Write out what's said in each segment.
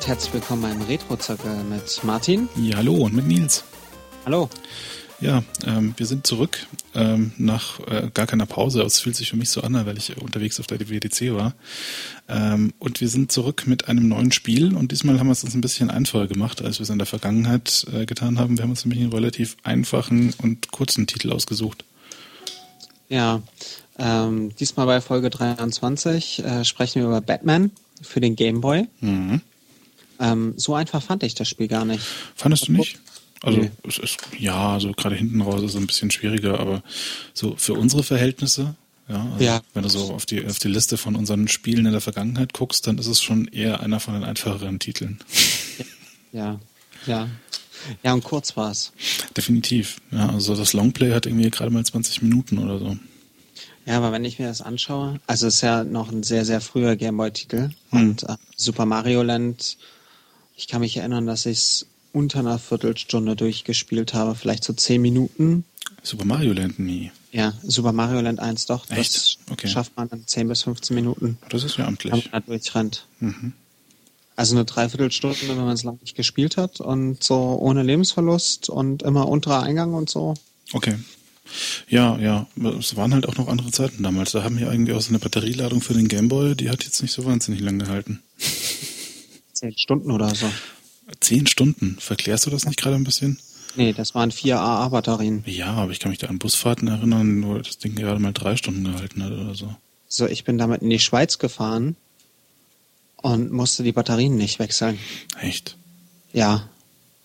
Und herzlich willkommen beim Retro-Zirkel mit Martin. Ja, hallo und mit Nils. Hallo. Ja, ähm, wir sind zurück ähm, nach äh, gar keiner Pause. Es fühlt sich für mich so an, weil ich unterwegs auf der WDC war. Ähm, und wir sind zurück mit einem neuen Spiel. Und diesmal haben wir es uns ein bisschen einfacher gemacht, als wir es in der Vergangenheit äh, getan haben. Wir haben uns nämlich einen relativ einfachen und kurzen Titel ausgesucht. Ja, ähm, diesmal bei Folge 23 äh, sprechen wir über Batman für den Game Boy. Mhm. Ähm, so einfach fand ich das Spiel gar nicht. Fandest du nicht? Also Nee. es ist, ja, so gerade hinten raus ist es ein bisschen schwieriger, aber so für unsere Verhältnisse, ja, also Ja. wenn du so auf die auf die Liste von unseren Spielen in der Vergangenheit guckst, dann ist es schon eher einer von den einfacheren Titeln. Ja, ja. Ja, und kurz war's. Definitiv. Ja, also das Longplay hat irgendwie gerade mal 20 Minuten oder so. Ja, aber wenn ich mir das anschaue, also es ist ja noch ein sehr, sehr früher Gameboy-Titel. Hm. Und äh, Super Mario Land, ich kann mich erinnern, dass ich es unter einer Viertelstunde durchgespielt habe, vielleicht so zehn Minuten. Super Mario Land nie. Ja, Super Mario Land 1 doch. Das Echt? Okay. schafft man in 10 bis 15 Minuten, Das ist ja wenn amtlich. man da durchrennt. Mhm. Also eine Dreiviertelstunde, wenn man es lange nicht gespielt hat und so ohne Lebensverlust und immer unterer Eingang und so. Okay. Ja, ja, es waren halt auch noch andere Zeiten damals. Da haben wir eigentlich auch so eine Batterieladung für den Gameboy, die hat jetzt nicht so wahnsinnig lang gehalten. Zehn Stunden oder so. Zehn Stunden. Verklärst du das nicht gerade ein bisschen? Nee, das waren vier AA-Batterien. Ja, aber ich kann mich da an Busfahrten erinnern, wo das Ding gerade mal drei Stunden gehalten hat oder so. So, ich bin damit in die Schweiz gefahren und musste die Batterien nicht wechseln. Echt? Ja,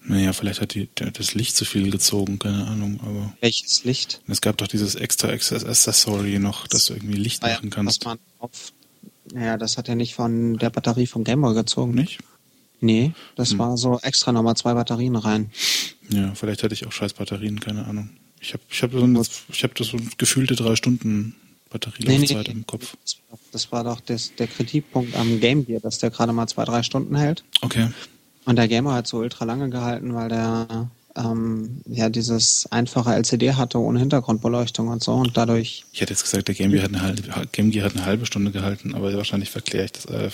Naja, vielleicht hat die, das Licht zu viel gezogen, keine Ahnung, aber welches Licht? es gab doch dieses extra Access Accessory noch, dass du irgendwie Licht Ah machen kannst. Was man auf, naja, das hat ja nicht von der Batterie vom Gameboy gezogen. Nicht? Nee, das Hm. war so extra nochmal zwei Batterien rein. Ja, vielleicht hatte ich auch scheiß Batterien, keine Ahnung. Ich habe ich hab so, ich hab das so gefühlte drei Stunden Batterielaufzeit im Kopf. Das war, das war doch das, der Kritikpunkt am Game Gear, dass der gerade mal zwei, drei Stunden hält. Okay. Und der Gamer hat so ultra lange gehalten, weil der ähm, ja dieses einfache LCD hatte ohne Hintergrundbeleuchtung und so und dadurch Ich hätte jetzt gesagt, der Game Gear hat eine halbe, Game Gear hat eine halbe Stunde gehalten, aber wahrscheinlich verkläre ich das, äh,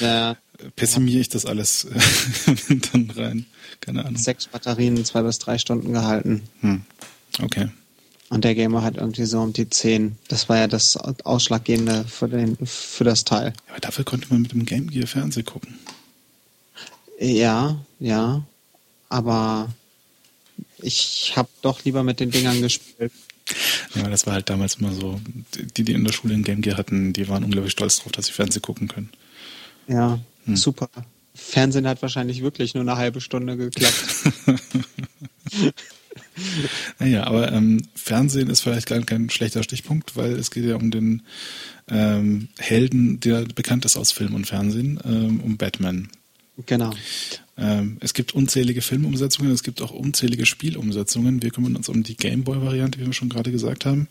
äh, äh, pessimiere ich das alles äh, dann rein. Keine Ahnung. sechs Batterien zwei bis drei Stunden gehalten. Hm. Okay. Und der Gamer hat irgendwie so um die zehn. Das war ja das Ausschlaggebende für, den, für das Teil. Aber dafür konnte man mit dem Game Gear Fernsehen gucken. Ja, ja. Aber ich habe doch lieber mit den Dingern gespielt. Ja, das war halt damals immer so. Die, die in der Schule ein Game Gear hatten, die waren unglaublich stolz drauf, dass sie Fernsehen gucken können. Ja, Hm. super. Fernsehen hat wahrscheinlich wirklich nur eine halbe Stunde geklappt. Naja, aber ähm, Fernsehen ist vielleicht gar kein schlechter Stichpunkt, weil es geht ja um den ähm, Helden, der bekannt ist aus Film und Fernsehen, ähm, um Batman. genau. Ähm, es gibt unzählige Filmumsetzungen, es gibt auch unzählige Spielumsetzungen. Wir kümmern uns um die Gameboy-Variante, wie wir schon gerade gesagt haben.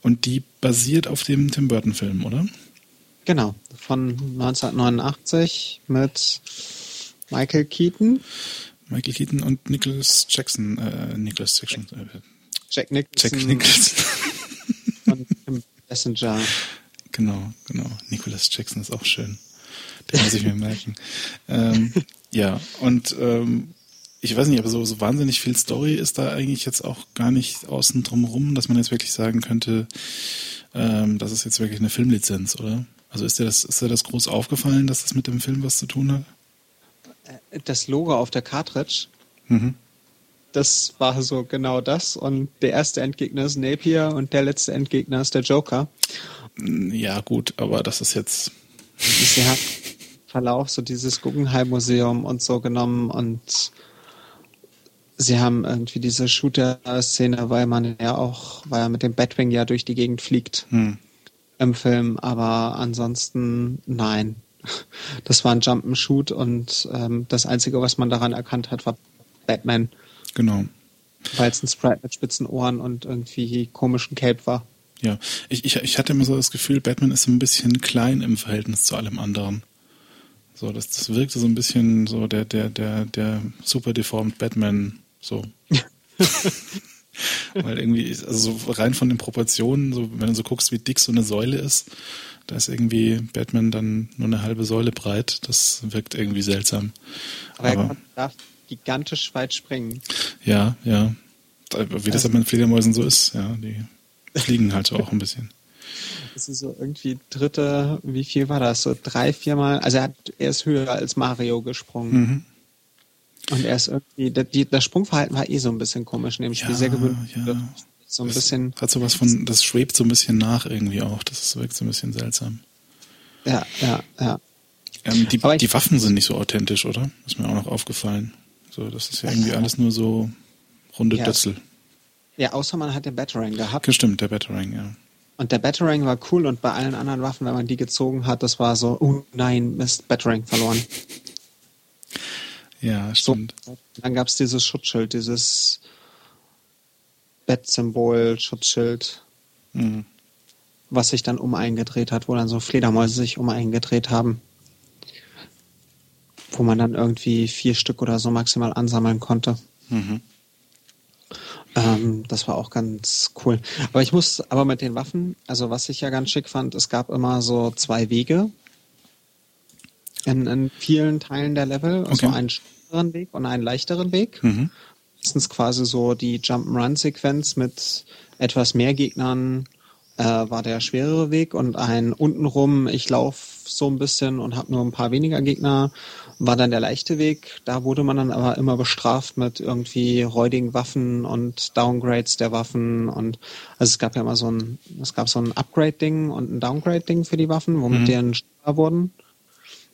Und die basiert auf dem Tim Burton-Film, oder? Genau. Von 1989 mit Michael Keaton, Michael Keaton und Nicholas Jackson, äh, Nicholas Jackson, äh, Jack Nicholson Jack Nicholson. und Kim Messenger. Genau, genau. Nicholas Jackson ist auch schön. Den muss ich mir merken. Ähm, ja, und ähm, ich weiß nicht, aber so, so wahnsinnig viel Story ist da eigentlich jetzt auch gar nicht außen drum rum, dass man jetzt wirklich sagen könnte, ähm, das ist jetzt wirklich eine Filmlizenz, oder? Also ist dir das, ist dir das groß aufgefallen, dass das mit dem Film was zu tun hat? Das Logo auf der Cartridge, Mhm. das war so genau das. Und der erste Endgegner ist Napier und der letzte Endgegner ist der Joker. Ja, gut, aber das ist jetzt. Sie hat Verlauf so dieses Guggenheim-Museum und so genommen und sie haben irgendwie diese Shooter-Szene, weil man ja auch, weil er mit dem Batwing ja durch die Gegend fliegt Hm. im Film, aber ansonsten nein. Das war ein Jump'n'Shoot und ähm, das Einzige, was man daran erkannt hat, war Batman, Genau. weil es ein Sprite mit spitzen Ohren und irgendwie komischen Cape war. Ja, ich, ich, ich hatte immer so das Gefühl, Batman ist so ein bisschen klein im Verhältnis zu allem anderen. So, das, das wirkte so ein bisschen so der, der, der, der super deformed Batman, so. Weil irgendwie, also so rein von den Proportionen, so, wenn du so guckst, wie dick so eine Säule ist, da ist irgendwie Batman dann nur eine halbe Säule breit. Das wirkt irgendwie seltsam. Aber, Aber er darf gigantisch weit springen. Ja, ja. Wie das halt mit Fledermäusen so ist, ja. Die fliegen halt so auch ein bisschen. Das ist so irgendwie dritte, wie viel war das? So drei, viermal. Also er, hat, er ist höher als Mario gesprungen. Mhm. Und er ist irgendwie, die, das Sprungverhalten war eh so ein bisschen komisch in dem Spiel, ja, sehr gewöhnlich. Ja. So ein das bisschen. Hat sowas von, das schwebt so ein bisschen nach irgendwie auch. Das wirkt so ein bisschen seltsam. Ja, ja, ja. Ähm, die, ich, die Waffen sind nicht so authentisch, oder? Ist mir auch noch aufgefallen. So, das ist ja irgendwie alles nur so runde ja, Dötzel. Ja, außer man hat den Batarang gehabt. Gestimmt, der Batarang, ja. Und der Batarang war cool und bei allen anderen Waffen, wenn man die gezogen hat, das war so, oh nein, Mist, Batarang verloren. Ja, stimmt. So, dann gab es dieses Schutzschild, dieses Bettsymbol, Schutzschild, mhm. was sich dann um eingedreht hat, wo dann so Fledermäuse sich um eingedreht haben. Wo man dann irgendwie vier Stück oder so maximal ansammeln konnte. Mhm. Ähm, das war auch ganz cool. Aber ich muss, aber mit den Waffen, also was ich ja ganz schick fand, es gab immer so zwei Wege in, in vielen Teilen der Level. Also okay. einen schwereren Weg und einen leichteren Weg. Mhm. Meistens quasi so die Jump-Run-Sequenz mit etwas mehr Gegnern äh, war der schwerere Weg und ein untenrum, ich laufe so ein bisschen und habe nur ein paar weniger Gegner, war dann der leichte Weg. Da wurde man dann aber immer bestraft mit irgendwie räudigen Waffen und Downgrades der Waffen und also es gab ja immer so ein, es gab so ein Upgrade-Ding und ein Downgrade-Ding für die Waffen, womit mhm. deren schwerer wurden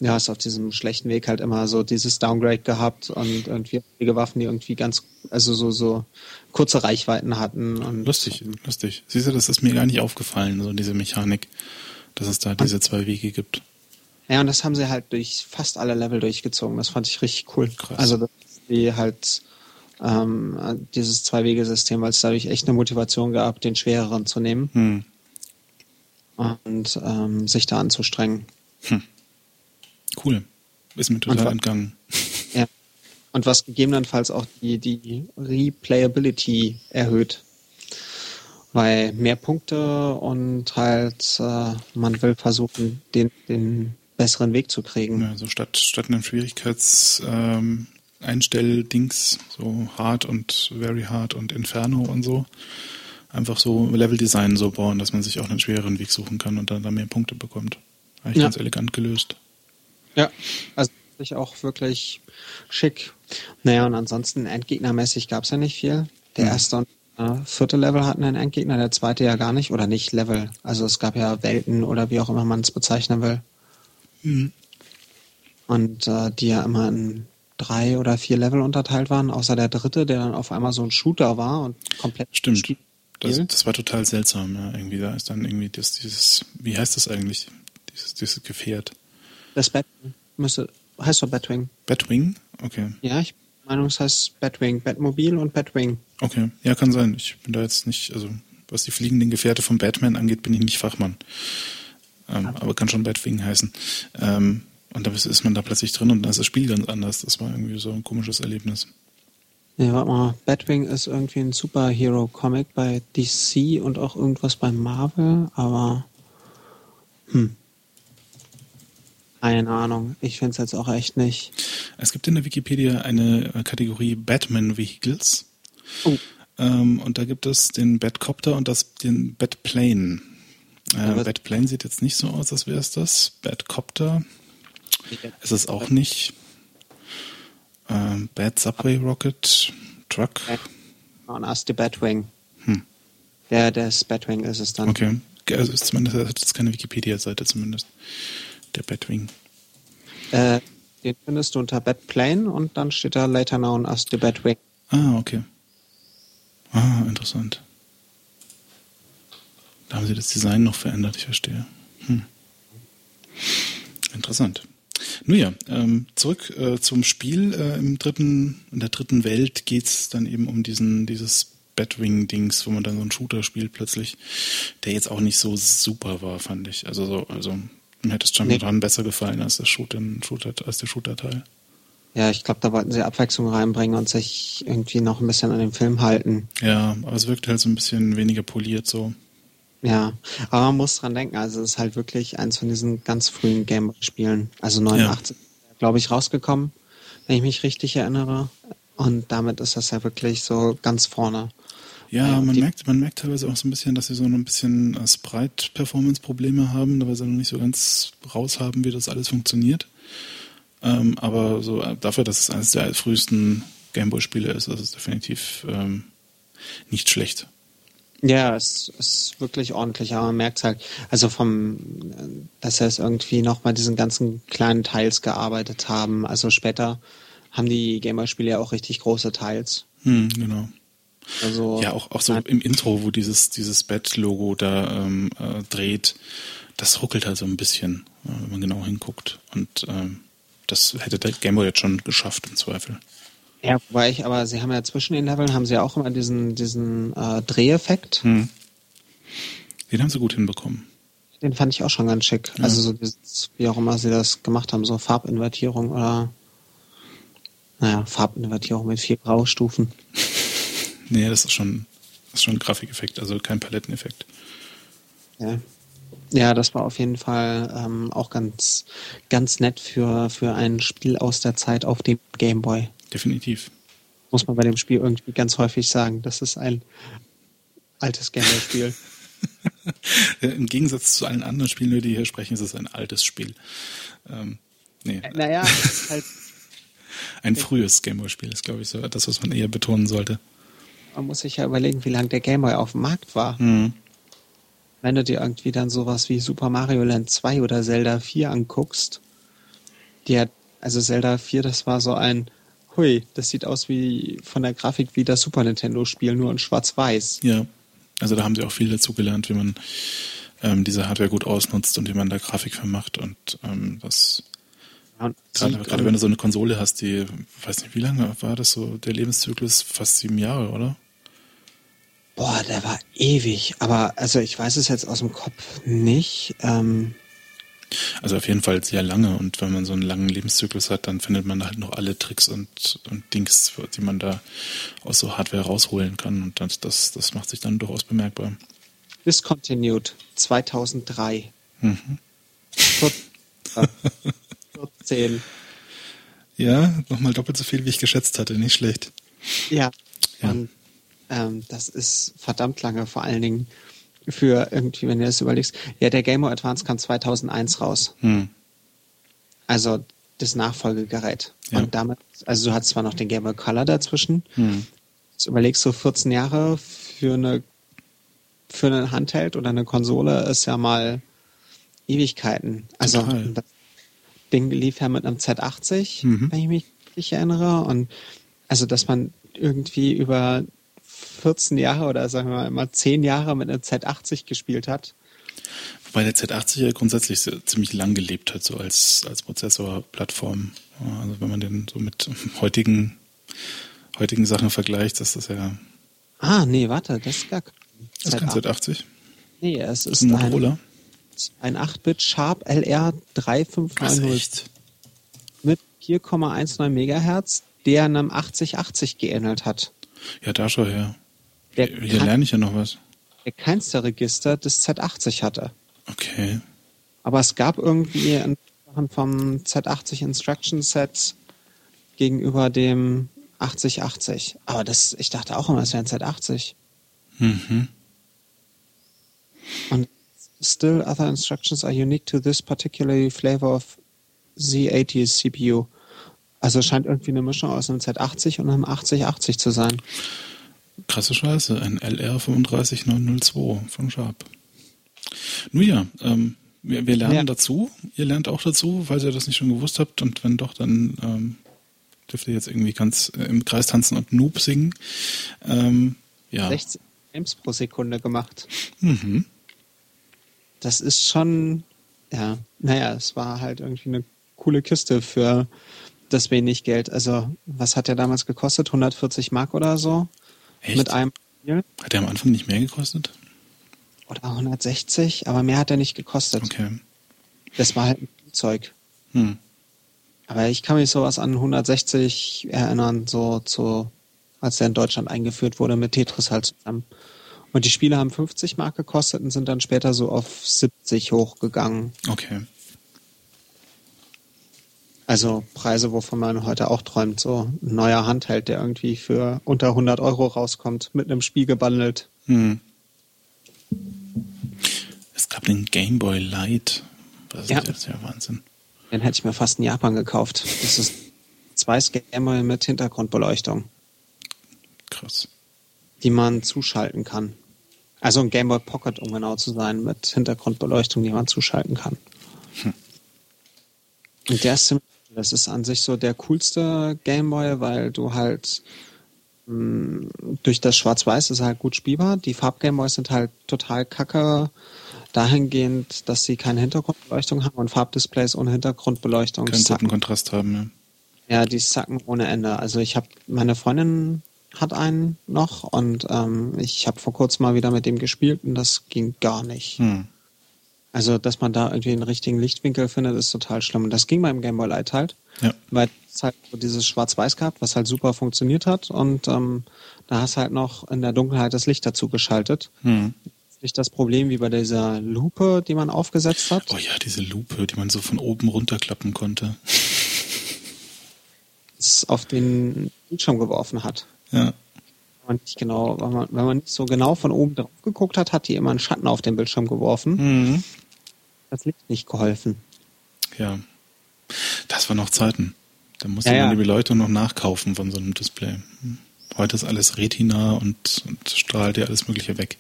ja, hast auf diesem schlechten Weg halt immer so dieses Downgrade gehabt und irgendwie Waffen, die irgendwie ganz, also so, so kurze Reichweiten hatten. Und lustig, lustig. Siehst du, das ist mir gar nicht aufgefallen, so diese Mechanik, dass es da diese zwei Wege gibt. Ja, und das haben sie halt durch fast alle Level durchgezogen. Das fand ich richtig cool. Krass. Also, dass die halt ähm, dieses Zwei-Wege-System, weil es dadurch echt eine Motivation gab, den schwereren zu nehmen hm. und ähm, sich da anzustrengen. Hm. Cool. Ist mir total und, entgangen. Ja. Und was gegebenenfalls auch die, die Replayability erhöht. Weil mehr Punkte und halt äh, man will versuchen, den, den besseren Weg zu kriegen. Ja, so statt, statt einem Schwierigkeits ähm, Einstelldings, so hart und very hard und Inferno und so, einfach so Leveldesign so bauen, dass man sich auch einen schwereren Weg suchen kann und dann da mehr Punkte bekommt. Eigentlich ja. ganz elegant gelöst. Ja, also ich auch wirklich schick. Naja, und ansonsten endgegnermäßig gab es ja nicht viel. Der mhm. erste und äh, vierte Level hatten einen Endgegner, der zweite ja gar nicht, oder nicht Level. Also es gab ja Welten oder wie auch immer man es bezeichnen will. Mhm. Und äh, die ja immer in drei oder vier Level unterteilt waren, außer der dritte, der dann auf einmal so ein Shooter war und komplett. Stimmt. Das, das war total seltsam, ja. Irgendwie, da ist dann irgendwie das, dieses, wie heißt das eigentlich? Dieses, dieses Gefährt. Das Batwing müsste, heißt doch Batwing. Batwing? Okay. Ja, ich meine, es heißt Batwing, Batmobil und Batwing. Okay, ja, kann sein. Ich bin da jetzt nicht, also was die fliegenden Gefährte von Batman angeht, bin ich nicht Fachmann. Ähm. Aber kann schon Batwing heißen. Ähm, und da ist man da plötzlich drin und dann ist das Spiel ganz anders. Das war irgendwie so ein komisches Erlebnis. Ja, warte mal. Batwing ist irgendwie ein Superhero-Comic bei DC und auch irgendwas bei Marvel, aber hm, keine Ahnung. Ich finde es jetzt auch echt nicht. Es gibt in der Wikipedia eine Kategorie Batman Vehicles. Oh. Ähm, und da gibt es den Batcopter und das, den Batplane. Äh, Batplane sieht jetzt nicht so aus, als wäre es das. Batcopter ist es auch nicht. Ähm, Bat Subway Rocket Truck. Und erst die Batwing. Hm. Der, das Batwing ist es dann. Okay. Also ist zumindest, hat jetzt keine Wikipedia-Seite zumindest der Batwing? Äh, den findest du unter Batplane und dann steht da later known as the Batwing. Ah, okay. Ah, interessant. Da haben sie das Design noch verändert, ich verstehe. Hm. Interessant. Nun ja, ähm, zurück äh, zum Spiel. Äh, Im dritten, in der dritten Welt geht es dann eben um diesen, dieses Batwing-Dings, wo man dann so einen Shooter spielt plötzlich, der jetzt auch nicht so super war, fand ich. Also so, also mir hätte es Jump'n'Run nee. besser gefallen als, das Shooter, Shooter, als der Shooter-Teil. Ja, ich glaube, da wollten sie Abwechslung reinbringen und sich irgendwie noch ein bisschen an den Film halten. Ja, aber es wirkt halt so ein bisschen weniger poliert so. Ja, aber man muss dran denken, also es ist halt wirklich eins von diesen ganz frühen Gameboy-Spielen, also 89, ja. glaube ich, rausgekommen, wenn ich mich richtig erinnere. Und damit ist das ja wirklich so ganz vorne. Ja, man merkt, man merkt teilweise auch so ein bisschen, dass sie so ein bisschen äh, Sprite-Performance-Probleme haben, weil sie noch nicht so ganz raus haben, wie das alles funktioniert. Ähm, aber so äh, dafür, dass es eines der frühesten Gameboy-Spiele ist, das ist definitiv ähm, nicht schlecht. Ja, es ist wirklich ordentlich, aber man merkt halt, also vom, dass er es irgendwie noch bei diesen ganzen kleinen Teils gearbeitet haben. Also später haben die Gamer-Spiele ja auch richtig große Teils. Hm, genau. Also ja, auch, auch so im Intro, wo dieses, dieses Bett-Logo da ähm, äh, dreht, das ruckelt halt so ein bisschen, äh, wenn man genau hinguckt. Und ähm, das hätte der Gameboy jetzt schon geschafft im Zweifel. Ja, wobei ich, aber sie haben ja zwischen den Leveln haben sie ja auch immer diesen, diesen äh, Dreheffekt. Hm. Den haben sie gut hinbekommen. Den fand ich auch schon ganz schick. Ja. Also so dieses, wie auch immer sie das gemacht haben, so Farbinvertierung oder naja, Farbinvertierung mit vier Graustufen. nee, das ist schon, das ist schon ein Grafikeffekt, also kein Paletteneffekt. Ja. Ja, das war auf jeden Fall ähm, auch ganz, ganz nett für, für ein Spiel aus der Zeit auf dem Gameboy definitiv. Muss man bei dem Spiel irgendwie ganz häufig sagen. Das ist ein altes Gameboy-Spiel. Im Gegensatz zu allen anderen Spielen, die hier sprechen, ist es ein altes Spiel. Ähm, nee. Äh, naja, halt. ein frühes Gameboy-Spiel ist, glaube ich, so das, was man eher betonen sollte. Man muss sich ja überlegen, wie lange der Gameboy auf dem Markt war. Mhm. Wenn du dir irgendwie dann sowas wie Super Mario Land 2 oder Zelda 4 anguckst, die hat, also Zelda 4, das war so ein hui, das sieht aus wie von der Grafik wie das Super Nintendo-Spiel, nur in Schwarz-Weiß. Ja, also da haben sie auch viel dazu gelernt, wie man ähm, diese Hardware gut ausnutzt und wie man da Grafik vermacht und ähm, das ja, gerade, gerade wenn du so eine Konsole hast, die, weiß nicht, wie lange war das so, der Lebenszyklus? Fast sieben Jahre, oder? Boah, der war ewig. Aber also ich weiß es jetzt aus dem Kopf nicht. Ähm, also auf jeden Fall sehr lange und wenn man so einen langen Lebenszyklus hat, dann findet man halt noch alle Tricks und, und Dings, die man da aus so Hardware rausholen kann und das, das, das macht sich dann durchaus bemerkbar. Discontinued 2003. Mhm. 14. Ja, nochmal doppelt so viel, wie ich geschätzt hatte, nicht schlecht. Ja, ja. und ähm, das ist verdammt lange, vor allen Dingen für irgendwie, wenn du das überlegst. Ja, der Game Boy Advance kam 2001 raus. Hm. Also das Nachfolgegerät. Ja. Und damit, also du hattest zwar noch den Game Boy Color dazwischen. Hm. Jetzt überlegst du 14 Jahre für eine für einen Handheld oder eine Konsole ist ja mal Ewigkeiten. Also Total. das Ding lief ja mit einem Z80, mhm. wenn ich mich richtig erinnere. Und also dass man irgendwie über 14 Jahre oder sagen wir mal 10 Jahre mit einer Z80 gespielt hat. Wobei der Z80 ja grundsätzlich ziemlich lang gelebt hat, so als, als Prozessorplattform. Also wenn man den so mit heutigen, heutigen Sachen vergleicht, ist das ja. Ah, nee, warte, das ist gar kein Das ist kein Z80? Nee, es ist ein, Motorola. ein, ein 8-Bit Sharp LR 3590 mit 4,19 Megahertz, der einem 8080 geähnelt hat. Ja, da schau her. Der Hier lerne ich ja noch was. Der keinste Register des Z80 hatte. Okay. Aber es gab irgendwie vom Z80 Instruction Set gegenüber dem 8080. Aber das, ich dachte auch immer, es wäre ein Z80. Mhm. Und still other instructions are unique to this particular flavor of Z80 CPU. Also scheint irgendwie eine Mischung aus einem Z80 und einem 8080 zu sein. Krasse Scheiße, ein LR35902 von Sharp. Nun ja, ähm, wir, wir, lernen ja. dazu. Ihr lernt auch dazu, falls ihr das nicht schon gewusst habt. Und wenn doch, dann ähm, dürft ihr jetzt irgendwie ganz äh, im Kreis tanzen und Noob singen. Ähm, ja. 16 Frames pro Sekunde gemacht. Mhm. Das ist schon, ja, naja, es war halt irgendwie eine coole Kiste für das wenig Geld. Also, was hat der damals gekostet? 140 Mark oder so? Echt? Mit einem Spiel. Hat der am Anfang nicht mehr gekostet? Oder 160, aber mehr hat er nicht gekostet. Okay. Das war halt ein Zeug. Hm. Aber ich kann mich sowas an 160 erinnern, so zu, als der in Deutschland eingeführt wurde mit Tetris halt zusammen. Und die Spiele haben 50 Mark gekostet und sind dann später so auf 70 hochgegangen. Okay. Also Preise, wovon man heute auch träumt. So ein neuer Handheld, der irgendwie für unter 100 Euro rauskommt, mit einem Spiel gebundelt. Hm. Es gab den Game Boy Light. Das Ja. ist jetzt ja Wahnsinn. Den hätte ich mir fast in Japan gekauft. Das ist zwei Gameboy mit Hintergrundbeleuchtung, Krass. die man zuschalten kann. Also ein Game Boy Pocket, um genau zu sein, mit Hintergrundbeleuchtung, die man zuschalten kann. Und der ist ziemlich, das ist an sich so der coolste Game Boy, weil du halt mh, durch das Schwarz-Weiß ist er halt gut spielbar. Die Farb-Gameboys sind halt total kacke dahingehend, dass sie keine Hintergrundbeleuchtung haben und Farbdisplays ohne Hintergrundbeleuchtung Keinen sacken. guten Kontrast haben, ja. Ja, die sacken ohne Ende. Also ich habe, meine Freundin hat einen noch und ähm, ich habe vor kurzem mal wieder mit dem gespielt und das ging gar nicht. Hm. Also, dass man da irgendwie einen richtigen Lichtwinkel findet, ist total schlimm. Und das ging beim Game Boy Light halt, Ja. weil es halt so dieses Schwarz-Weiß gehabt, was halt super funktioniert hat und ähm, da hast halt noch in der Dunkelheit das Licht dazu geschaltet. Hm. Nicht das Problem wie bei dieser Lupe, die man aufgesetzt hat. Oh ja, diese Lupe, die man so von oben runterklappen konnte. es auf den Bildschirm geworfen hat. Ja. Wenn man nicht genau, wenn man, wenn man nicht so genau von oben drauf geguckt hat, hat die immer einen Schatten auf den Bildschirm geworfen. Mhm. Das Licht nicht geholfen. Ja. Das waren noch Zeiten. Da musste Ja, ja. man die Beleuchtung noch nachkaufen von so einem Display. Heute ist alles Retina und, und strahlt ja alles Mögliche weg.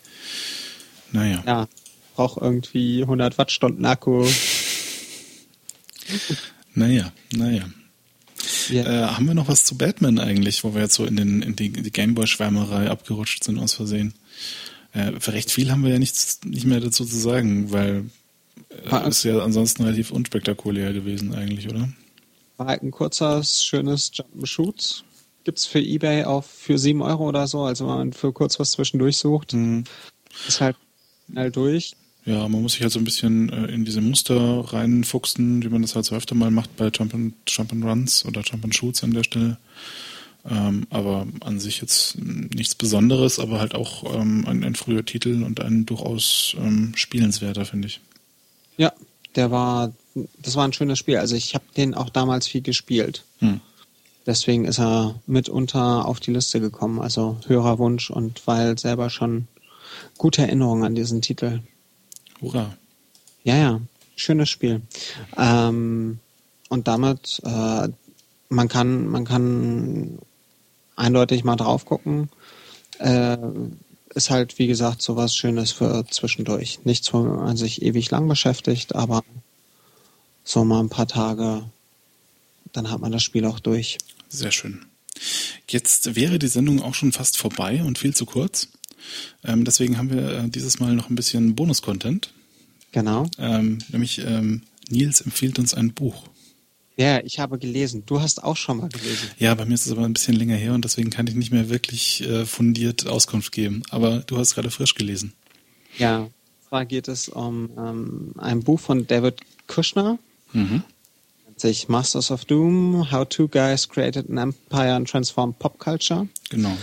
Naja. Ja, braucht irgendwie 100 Wattstunden Akku. Naja, naja. Ja, Äh, haben wir noch was zu Batman eigentlich, wo wir jetzt so in, den, in die, die Gameboy-Schwärmerei abgerutscht sind aus Versehen? Äh, für recht viel haben wir ja nichts, nicht mehr dazu zu sagen, weil äh, ist ja ansonsten relativ unspektakulär gewesen eigentlich, oder? war halt ein kurzer, schönes Jump'n'Shoot. Gibt's für Ebay auch für 7 Euro oder so, also wenn man für kurz was zwischendurch sucht. Mhm. Ist halt schnell durch. Ja, man muss sich halt so ein bisschen äh, in diese Muster reinfuchsen, wie man das halt so öfter mal macht bei Jump and, Jump and Runs oder Jump and Shoots an der Stelle. Ähm, aber an sich jetzt mh, nichts Besonderes, aber halt auch ähm, ein, ein früher Titel und ein durchaus ähm, spielenswerter, finde ich. Ja, der war, das war ein schönes Spiel. Also ich habe den auch damals viel gespielt. Hm. Deswegen ist er mitunter auf die Liste gekommen. Also höherer Wunsch und weil selber schon gute Erinnerungen an diesen Titel. Hurra. Ja, ja, schönes Spiel. Ähm, und damit, äh, man kann, man kann eindeutig mal drauf gucken. Äh, ist halt, wie gesagt, sowas Schönes für zwischendurch. Nichts, wo man sich ewig lang beschäftigt, aber so mal ein paar Tage, dann hat man das Spiel auch durch. Sehr schön. Jetzt wäre die Sendung auch schon fast vorbei und viel zu kurz. Ähm, deswegen haben wir äh, dieses Mal noch ein bisschen Bonus-Content. Genau. Ähm, nämlich ähm, Nils empfiehlt uns ein Buch. Ja, ich habe gelesen. Du hast auch schon mal gelesen. Ja, bei mir ist es aber ein bisschen länger her und deswegen kann ich nicht mehr wirklich äh, fundiert Auskunft geben. Aber du hast gerade frisch gelesen. Ja, und zwar geht es um ähm, ein Buch von David Kushner. Mhm. sich Masters of Doom, How Two Guys Created an Empire and Transformed Pop Culture. Genau.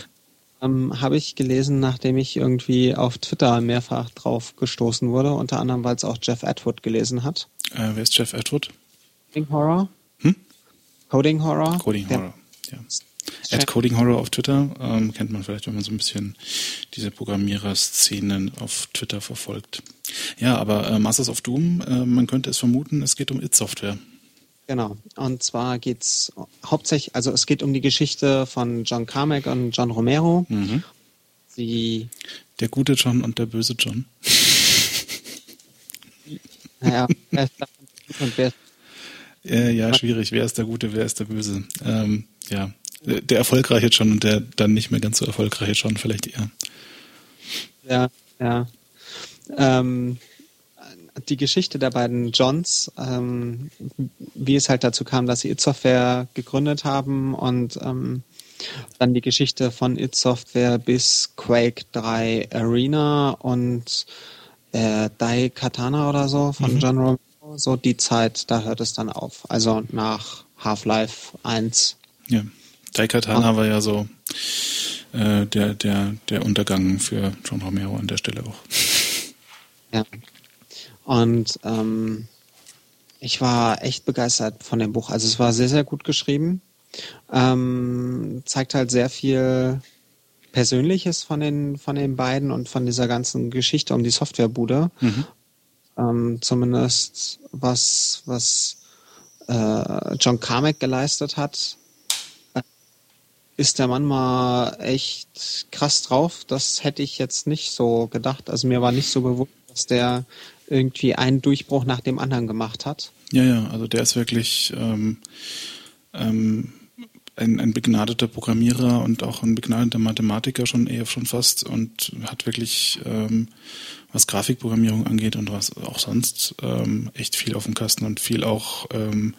Ähm, Habe ich gelesen, nachdem ich irgendwie auf Twitter mehrfach drauf gestoßen wurde, unter anderem, weil es auch Jeff Atwood gelesen hat. Äh, wer ist Jeff Atwood? Coding Horror? Hm? Coding Horror? Coding Horror. Ja. At Coding Horror auf Twitter ähm, kennt man vielleicht, wenn man so ein bisschen diese Programmierer-Szenen auf Twitter verfolgt. Ja, aber äh, Masters of Doom, äh, man könnte es vermuten, es geht um It-Software. Genau. Und zwar geht's hauptsächlich, also es geht um die Geschichte von John Carmack und John Romero. Mhm. Sie, Der gute John und der böse John. naja, wer ist davon gut und wer ist Äh, ja, schwierig. Wer ist der Gute, wer ist der Böse? Ähm, ja, der der erfolgreiche John und der dann nicht mehr ganz so erfolgreiche John vielleicht eher. Ja, ja. Ähm, die Geschichte der beiden Johns, ähm, wie es halt dazu kam, dass sie It Software gegründet haben und ähm, dann die Geschichte von It Software bis Quake 3 Arena und äh, Dai Katana oder so von John Romero, so die Zeit, da hört es dann auf. Also nach Half-Life 1. Ja, Daikatana ah. war ja so äh, der, der, der Untergang für John Romero an der Stelle auch. Ja. Und ähm, ich war echt begeistert von dem Buch. Also es war sehr, sehr gut geschrieben. Ähm, zeigt halt sehr viel Persönliches von den, von den beiden und von dieser ganzen Geschichte um die Softwarebude. Mhm. Ähm, zumindest was, was äh, John Carmack geleistet hat, äh, ist der Mann mal echt krass drauf. Das hätte ich jetzt nicht so gedacht. Also mir war nicht so bewusst, dass der irgendwie einen Durchbruch nach dem anderen gemacht hat. Ja, ja, also der ist wirklich ähm, ähm, ein, ein begnadeter Programmierer und auch ein begnadeter Mathematiker schon eher schon fast und hat wirklich, ähm, was Grafikprogrammierung angeht und was auch sonst, ähm, echt viel auf dem Kasten und viel auch ähm,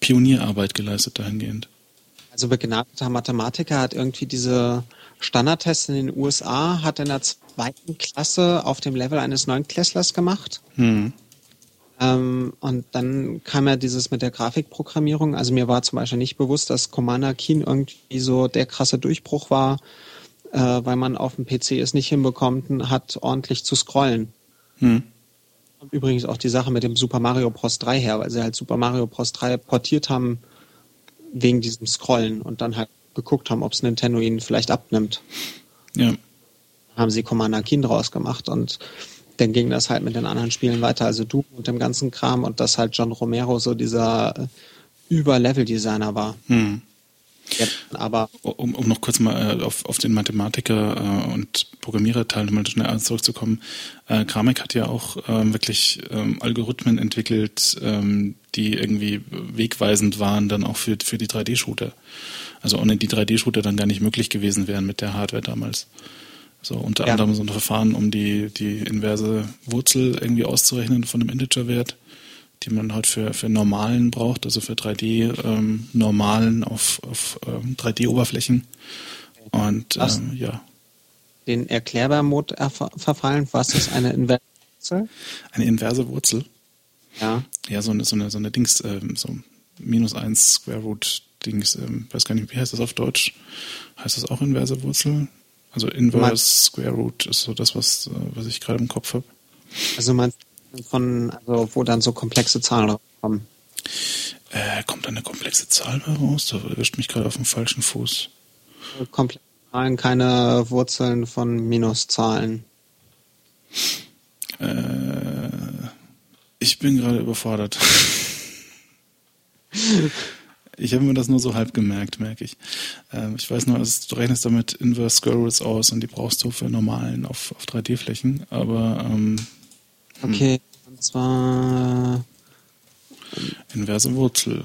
Pionierarbeit geleistet dahingehend. Also begnadeter Mathematiker hat irgendwie diese Standardtests in den USA, hat in der zweiten Klasse auf dem Level eines Neunklässlers gemacht. Hm. Ähm, und dann kam ja dieses mit der Grafikprogrammierung. Also mir war zum Beispiel nicht bewusst, dass Commander Keen irgendwie so der krasse Durchbruch war, äh, weil man auf dem PC es nicht hinbekommt, hat ordentlich zu scrollen. Hm. Übrigens auch die Sache mit dem Super Mario Bros. 3 her, weil sie halt Super Mario Bros. 3 portiert haben wegen diesem Scrollen und dann halt geguckt haben, ob es Nintendo ihnen vielleicht abnimmt. Ja. Haben sie Commander Keen draus gemacht und dann ging das halt mit den anderen Spielen weiter, also Doom und dem ganzen Kram und dass halt John Romero so dieser äh, Über-Level-Designer war. Hm. Ja, aber um, um noch kurz mal äh, auf, auf den Mathematiker äh, und Programmierer-Teil nochmal schnell zurückzukommen. Äh, Kramek hat ja auch ähm, wirklich ähm, Algorithmen entwickelt, ähm, die irgendwie wegweisend waren dann auch für, für die 3D-Shooter. Also ohne die 3D-Shooter dann gar nicht möglich gewesen wären mit der Hardware damals. So unter ja. anderem so ein Verfahren, um die, die inverse Wurzel irgendwie auszurechnen von einem Integerwert, die man halt für, für normalen braucht, also für 3D-normalen ähm, auf, auf ähm, 3D-Oberflächen. Und ähm, ja. Den Erklärbar-Mode verfallen, was ist eine inverse Wurzel? Eine inverse Wurzel? Ja. Ja, so eine, so eine, so eine Dings, ähm, so minus eins Square Root Dings, ähm, weiß gar nicht, wie heißt das auf Deutsch? Heißt das auch inverse Wurzel? Also Inverse Square Root ist so das, was, äh, was ich gerade im Kopf habe. Also meinst von, also wo dann so komplexe Zahlen rauskommen? Äh, kommt eine komplexe Zahl raus? Da erwischt mich gerade auf dem falschen Fuß. Komplexe Zahlen, keine Wurzeln von Minuszahlen. Äh, ich bin gerade überfordert. Ich habe mir das nur so halb gemerkt, merke ich. Ähm, ich weiß nur, also, du rechnest damit Inverse Roots aus und die brauchst du für normalen auf, auf 3D-Flächen, aber ähm, hm. Okay, und zwar inverse Wurzel.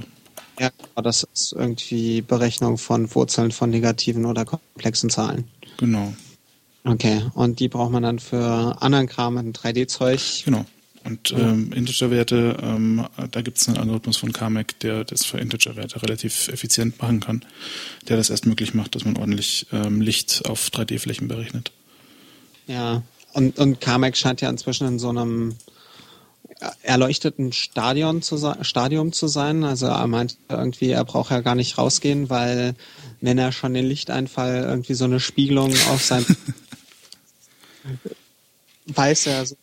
Ja, das ist irgendwie Berechnung von Wurzeln von negativen oder komplexen Zahlen. Genau. Okay, und die braucht man dann für anderen Kram mit 3D-Zeug. Genau. Und ähm, Integer-Werte, ähm, da gibt es einen Algorithmus von Carmack, der das für Integer-Werte relativ effizient machen kann, der das erst möglich macht, dass man ordentlich ähm, Licht auf 3D-Flächen berechnet. Ja, und, und Carmack scheint ja inzwischen in so einem erleuchteten Stadion zu Stadium zu sein. Also er meint irgendwie, er braucht ja gar nicht rausgehen, weil wenn er schon den Lichteinfall irgendwie so eine Spiegelung auf sein weiß er so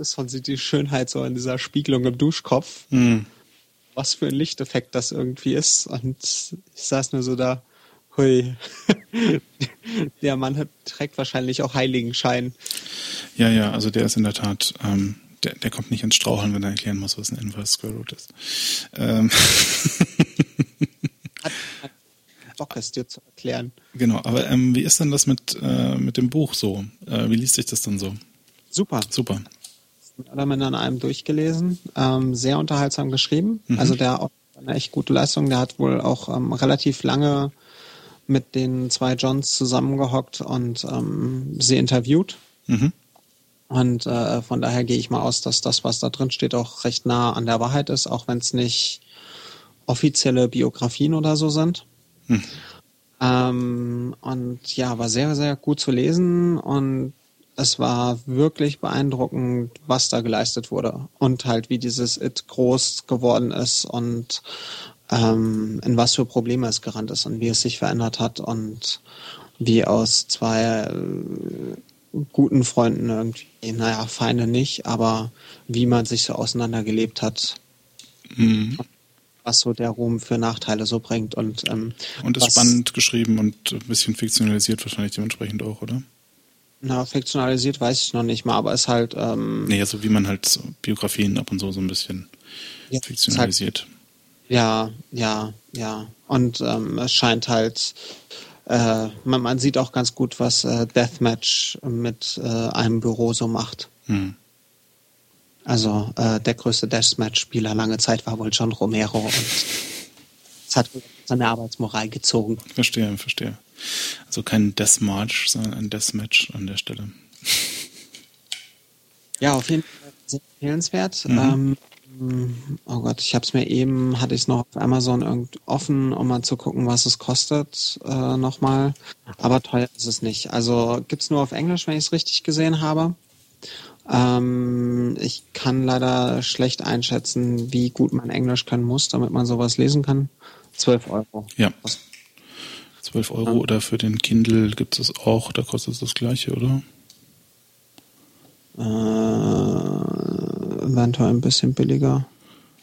ist und sieht die Schönheit so in dieser Spiegelung im Duschkopf. Mhm. Was für ein Lichteffekt das irgendwie ist. Und ich saß nur so da, hui. der Mann hat, trägt wahrscheinlich auch Heiligenschein. Ja, ja, also der ist in der Tat, ähm, der, der kommt nicht ins Straucheln, wenn er erklären muss, was ein Inverse Square Root ist. Ähm. hat, hat Bock, es dir zu erklären. Genau, aber ähm, wie ist denn das mit, äh, mit dem Buch so? Äh, wie liest sich das dann so? Super. Super alle in einem durchgelesen. Ähm, sehr unterhaltsam geschrieben. Mhm. Also der auch eine echt gute Leistung. Der hat wohl auch ähm, relativ lange mit den zwei Johns zusammengehockt und ähm, sie interviewt. Mhm. Und äh, von daher gehe ich mal aus, dass das, was da drin steht, auch recht nah an der Wahrheit ist, auch wenn es nicht offizielle Biografien oder so sind. Mhm. Ähm, und ja, war sehr, sehr gut zu lesen und es war wirklich beeindruckend, was da geleistet wurde und halt wie dieses It groß geworden ist und ähm, in was für Probleme es gerannt ist und wie es sich verändert hat und wie aus zwei äh, guten Freunden irgendwie, naja, Feinde nicht, aber wie man sich so auseinandergelebt hat. Mhm. Was so der Ruhm für Nachteile so bringt und ähm, und ist was, spannend geschrieben und ein bisschen fiktionalisiert wahrscheinlich dementsprechend auch, oder? Na, fiktionalisiert weiß ich noch nicht mal, aber es halt. Ähm, nee, so wie man halt so Biografien ab und so so ein bisschen ja, fiktionalisiert. Halt, ja, ja, ja. Und ähm, es scheint halt, äh, man, man, sieht auch ganz gut, was äh, Deathmatch mit äh, einem Büro so macht. Hm. Also äh, der größte Deathmatch-Spieler lange Zeit war wohl John Romero und es hat seine Arbeitsmoral gezogen. Verstehe, verstehe. Also kein Deathmatch, sondern ein Deathmatch an der Stelle. Ja, auf jeden Fall sehr empfehlenswert. Mhm. Ähm, oh Gott, ich habe es mir eben, hatte ich es noch auf Amazon offen, um mal zu gucken, was es kostet äh, nochmal. Aber teuer ist es nicht. Also gibt's nur auf Englisch, wenn ich es richtig gesehen habe. Ähm, ich kann leider schlecht einschätzen, wie gut man Englisch können muss, damit man sowas lesen kann. 12 Euro. Ja. 12 Euro oder für den Kindle gibt es auch, da kostet es das gleiche, oder? Äh, eventuell ein bisschen billiger.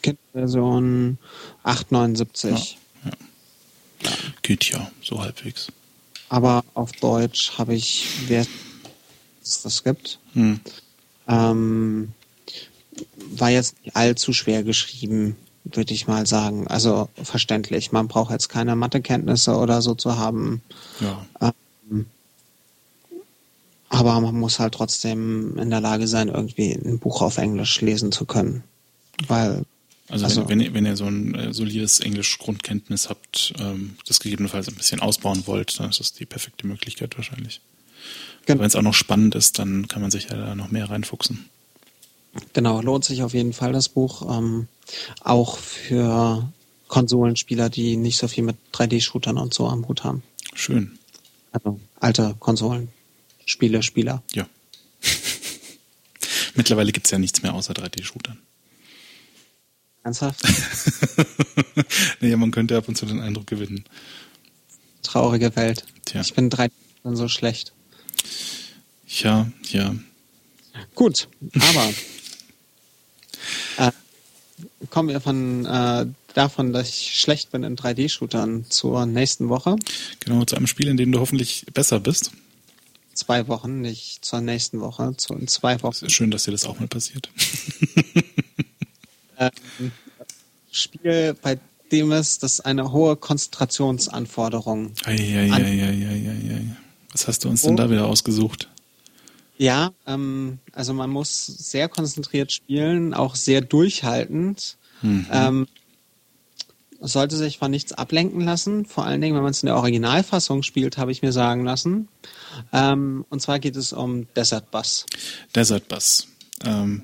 Kindle-Version 8,79. Ja, ja. ja. Geht ja, so halbwegs. Aber auf Deutsch habe ich, wer es das gibt, hm. ähm, war jetzt nicht allzu schwer geschrieben würde ich mal sagen. Also verständlich. Man braucht jetzt keine Mathekenntnisse oder so zu haben. Ja. Ähm, aber man muss halt trotzdem in der Lage sein, irgendwie ein Buch auf Englisch lesen zu können. Weil also, also wenn, wenn, ihr, wenn ihr so ein äh, solides Englisch-Grundkenntnis habt, ähm, das gegebenenfalls ein bisschen ausbauen wollt, dann ist das die perfekte Möglichkeit wahrscheinlich. Genau. Wenn es auch noch spannend ist, dann kann man sich ja da noch mehr reinfuchsen. Genau, lohnt sich auf jeden Fall das Buch. Ähm, auch für Konsolenspieler, die nicht so viel mit 3D-Shootern und so am Hut haben. Schön. Also alte Konsolenspiele, Spieler. Ja. Mittlerweile gibt es ja nichts mehr außer 3D-Shootern. Ernsthaft? naja, man könnte ab und zu den Eindruck gewinnen. Traurige Welt. Tja. Ich bin 3D so schlecht. Ja, ja. Gut, aber äh, kommen wir von äh, davon, dass ich schlecht bin in 3D-Shootern zur nächsten Woche. Genau, zu einem Spiel, in dem du hoffentlich besser bist. Zwei Wochen, nicht zur nächsten Woche, zu in zwei Wochen. Ist schön, dass dir das auch mal passiert. ähm, Spiel, bei dem es das eine hohe Konzentrationsanforderung. Ei, ei, ei, ei. Was hast du uns oh. denn da wieder ausgesucht? Ja, ähm, also man muss sehr konzentriert spielen, auch sehr durchhaltend. Mhm. Ähm, sollte sich von nichts ablenken lassen, vor allen Dingen, wenn man es in der Originalfassung spielt, habe ich mir sagen lassen. Ähm, und zwar geht es um Desert Bus. Desert Bus. Ähm,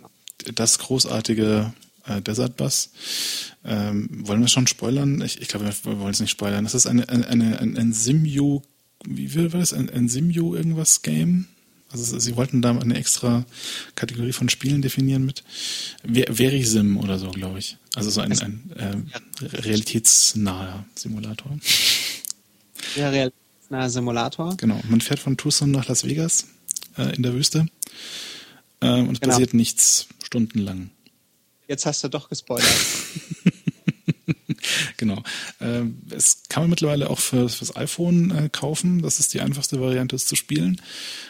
das großartige äh, Desert Bus. Ähm, wollen wir schon spoilern? Ich, ich glaube, wir wollen es nicht spoilern. Das ist eine, eine, eine, ein, ein Simio, wie war das? Ein, ein Simio irgendwas Game? Also sie wollten da eine extra Kategorie von Spielen definieren mit Verisim oder so, glaube ich. Also so ein, ein äh, realitätsnaher Simulator. Ja, realitätsnaher Simulator. Genau. Man fährt von Tucson nach Las Vegas äh, in der Wüste äh, und es genau. passiert nichts stundenlang. Jetzt hast du doch gespoilert. genau. Äh, es kann man mittlerweile auch für, fürs iPhone äh, kaufen. Das ist die einfachste Variante, es zu spielen.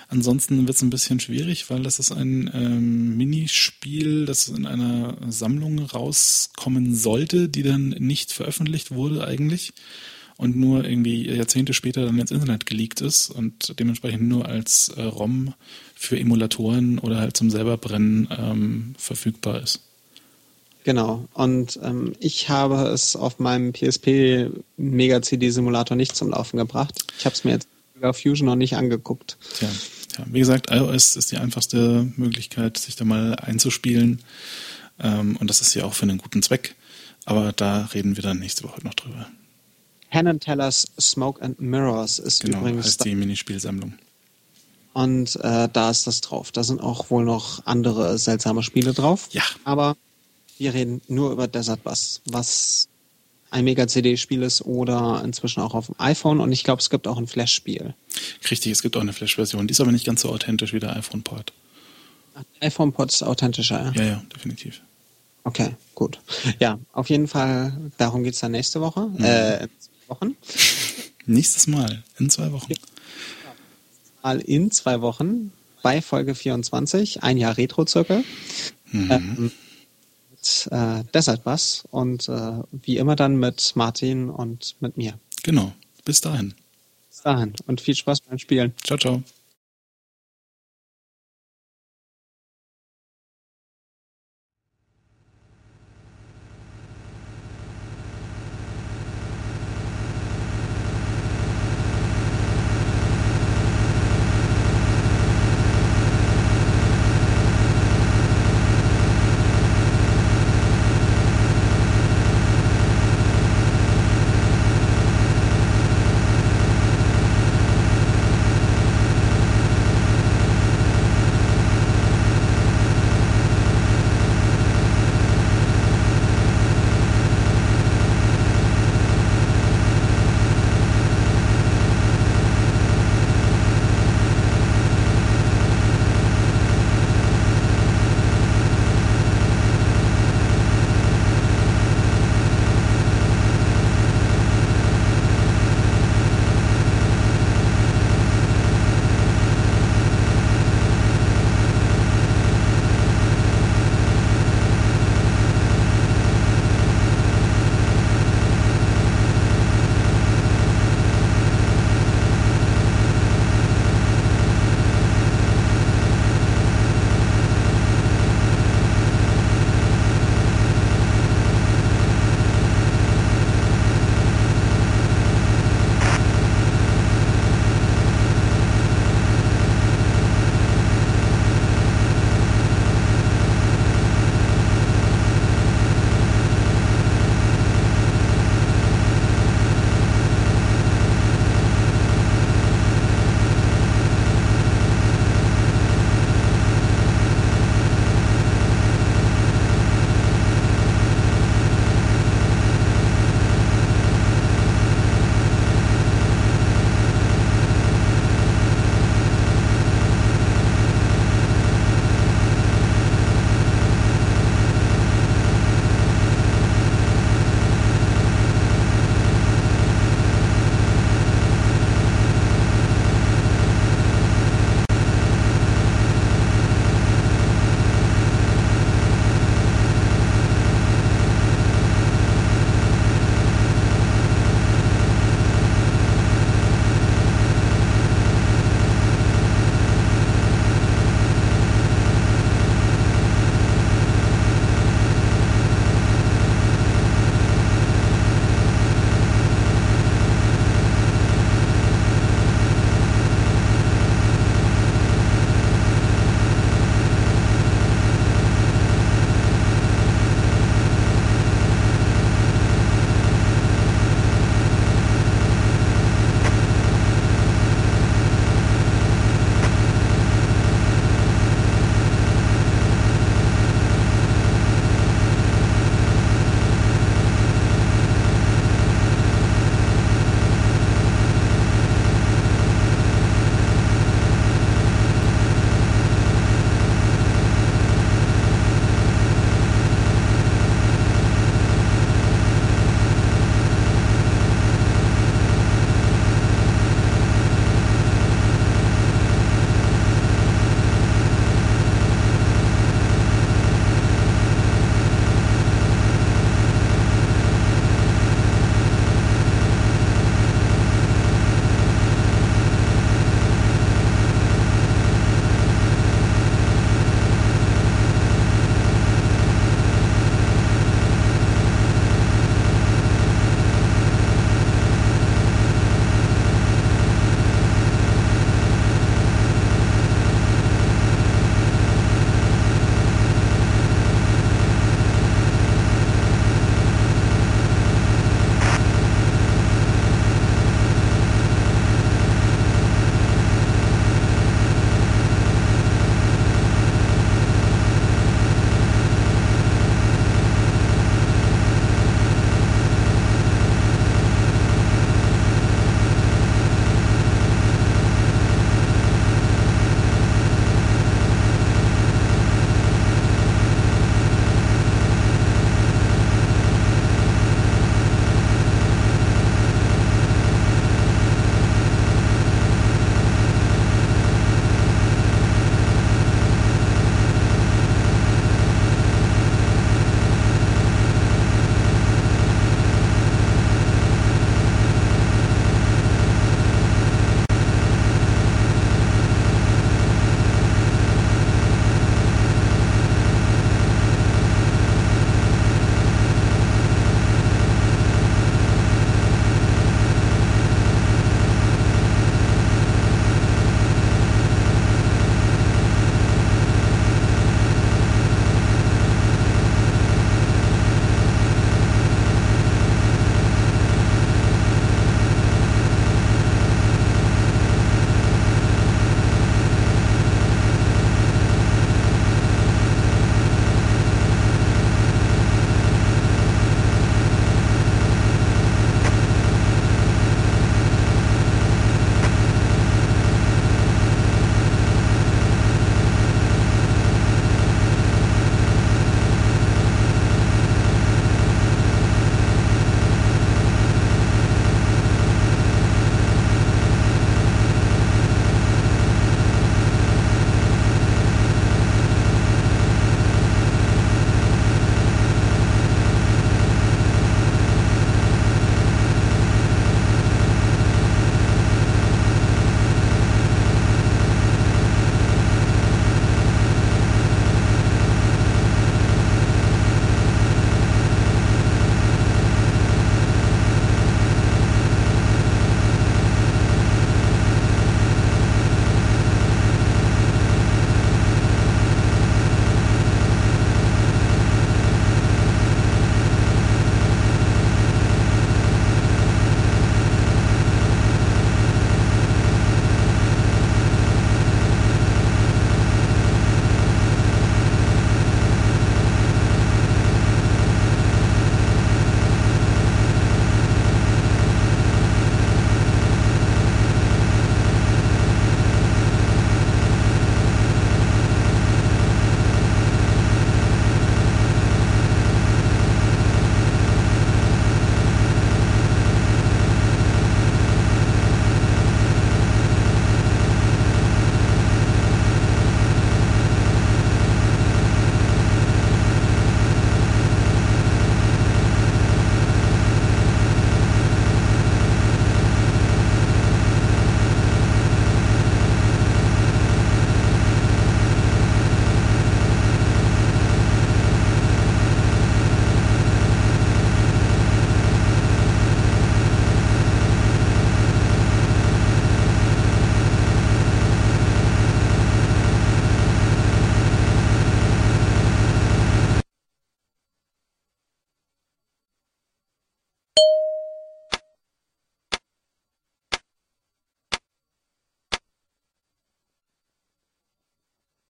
Ansonsten wird es ein bisschen schwierig, weil das ist ein ähm, Minispiel, das in einer Sammlung rauskommen sollte, die dann nicht veröffentlicht wurde eigentlich und nur irgendwie Jahrzehnte später dann ins Internet geleakt ist und dementsprechend nur als äh, ROM für Emulatoren oder halt zum selberbrennen ähm, verfügbar ist. Genau. Und ähm, ich habe es auf meinem PSP Mega CD Simulator nicht zum Laufen gebracht. Ich habe es mir jetzt auf Fusion noch nicht angeguckt. Tja, ja, wie gesagt, iOS ist die einfachste Möglichkeit, sich da mal einzuspielen. Ähm, und das ist ja auch für einen guten Zweck. Aber da reden wir dann nächste Woche noch drüber. Penn Tellers Smoke and Mirrors ist genau, übrigens heißt die Minispielsammlung. Und äh, da ist das drauf. Da sind auch wohl noch andere seltsame Spiele drauf. Ja. Aber wir reden nur über Desert Bus, was iMega-CD-Spiel ist oder inzwischen auch auf dem iPhone und ich glaube, es gibt auch ein Flash-Spiel. Richtig, es gibt auch eine Flash-Version. Die ist aber nicht ganz so authentisch wie der iPhone-Port. IPhone-Port ist authentischer, ja? Ja, ja, definitiv. Okay, gut. Ja, auf jeden Fall, darum geht's dann nächste Woche. Mhm. Äh, in zwei Wochen. Nächstes Mal, in zwei Wochen. Mal in zwei Wochen bei Folge 24, ein Jahr Retro-Zirkel. Mhm. Ähm, mit äh, Desert was und äh, wie immer dann mit Martin und mit mir. Genau. Bis dahin. Bis dahin und viel Spaß beim Spielen. Ciao, ciao.